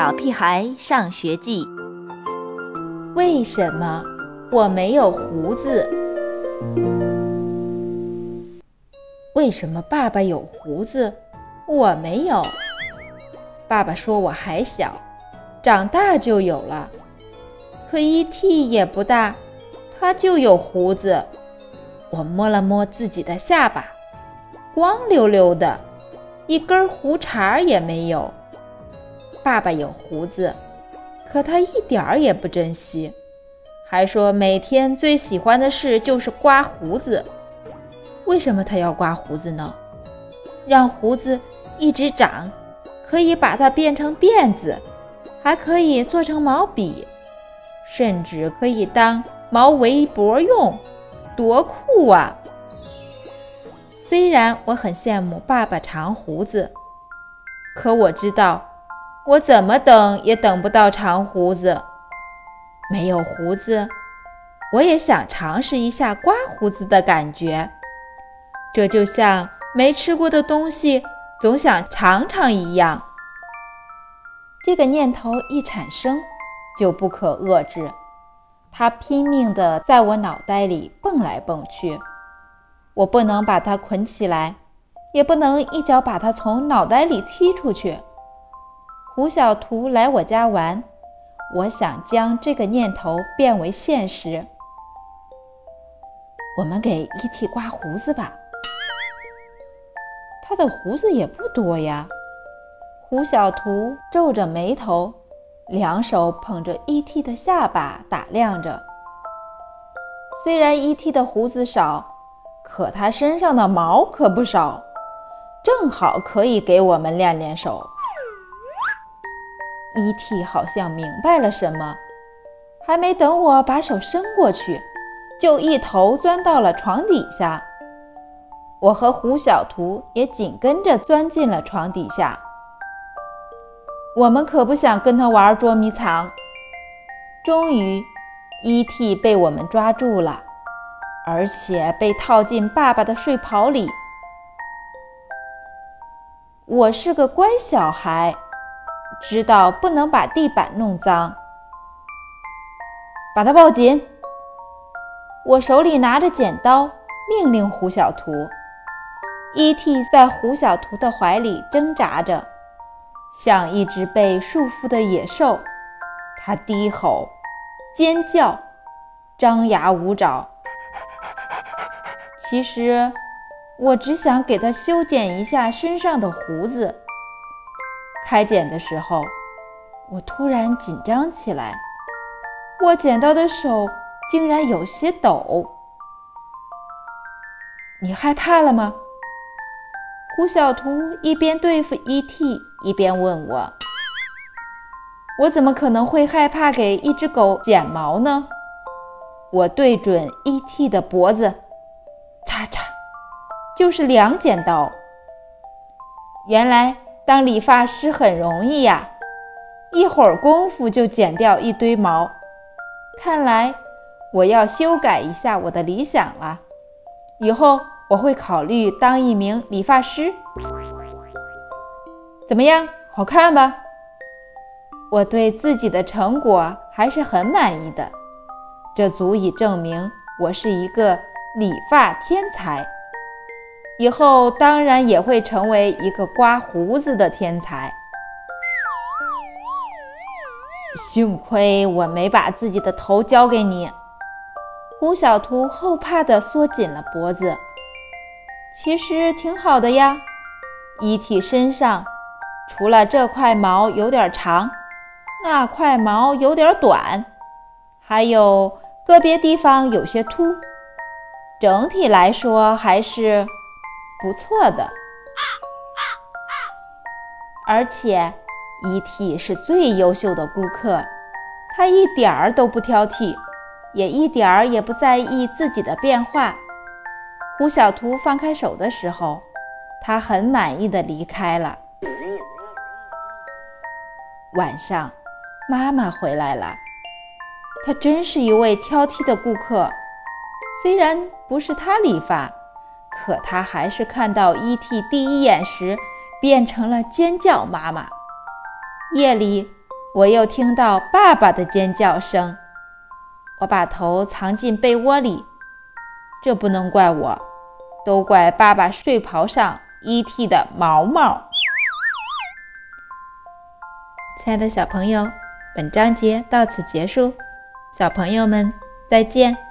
小屁孩上学记》。为什么我没有胡子？为什么爸爸有胡子，我没有？爸爸说我还小，长大就有了。可一剃也不大，他就有胡子。我摸了摸自己的下巴，光溜溜的，一根胡茬也没有。爸爸有胡子，可他一点儿也不珍惜，还说每天最喜欢的事就是刮胡子。为什么他要刮胡子呢？让胡子一直长，可以把它变成辫子，还可以做成毛笔。甚至可以当毛围脖用，多酷啊！虽然我很羡慕爸爸长胡子，可我知道我怎么等也等不到长胡子。没有胡子，我也想尝试一下刮胡子的感觉。这就像没吃过的东西总想尝尝一样。这个念头一产生。就不可遏制，它拼命地在我脑袋里蹦来蹦去。我不能把它捆起来，也不能一脚把它从脑袋里踢出去。胡小图来我家玩，我想将这个念头变为现实。我们给 E.T. 刮胡子吧，他的胡子也不多呀。胡小图皱着眉头。两手捧着 E.T. 的下巴打量着。虽然 E.T. 的胡子少，可他身上的毛可不少，正好可以给我们练练手。E.T. 好像明白了什么，还没等我把手伸过去，就一头钻到了床底下。我和胡小图也紧跟着钻进了床底下。我们可不想跟他玩捉迷藏。终于，E.T. 被我们抓住了，而且被套进爸爸的睡袍里。我是个乖小孩，知道不能把地板弄脏。把他抱紧。我手里拿着剪刀，命令胡小图。E.T. 在胡小图的怀里挣扎着。像一只被束缚的野兽，它低吼、尖叫、张牙舞爪。其实，我只想给它修剪一下身上的胡子。开剪的时候，我突然紧张起来，握剪刀的手竟然有些抖。你害怕了吗？胡小图一边对付 E.T。一边问我：“我怎么可能会害怕给一只狗剪毛呢？”我对准 E.T. 的脖子，嚓嚓，就是两剪刀。原来当理发师很容易呀，一会儿功夫就剪掉一堆毛。看来我要修改一下我的理想了，以后我会考虑当一名理发师。怎么样，好看吧？我对自己的成果还是很满意的，这足以证明我是一个理发天才。以后当然也会成为一个刮胡子的天才。幸亏我没把自己的头交给你。胡小图后怕地缩紧了脖子。其实挺好的呀，遗体身上。除了这块毛有点长，那块毛有点短，还有个别地方有些秃，整体来说还是不错的。而且，E.T. 是最优秀的顾客，他一点儿都不挑剔，也一点儿也不在意自己的变化。胡小图放开手的时候，他很满意的离开了。晚上，妈妈回来了。她真是一位挑剔的顾客。虽然不是她理发，可他还是看到 E.T. 第一眼时变成了尖叫妈妈。夜里，我又听到爸爸的尖叫声。我把头藏进被窝里，这不能怪我，都怪爸爸睡袍上 ET 的毛毛。亲爱的小朋友，本章节到此结束，小朋友们再见。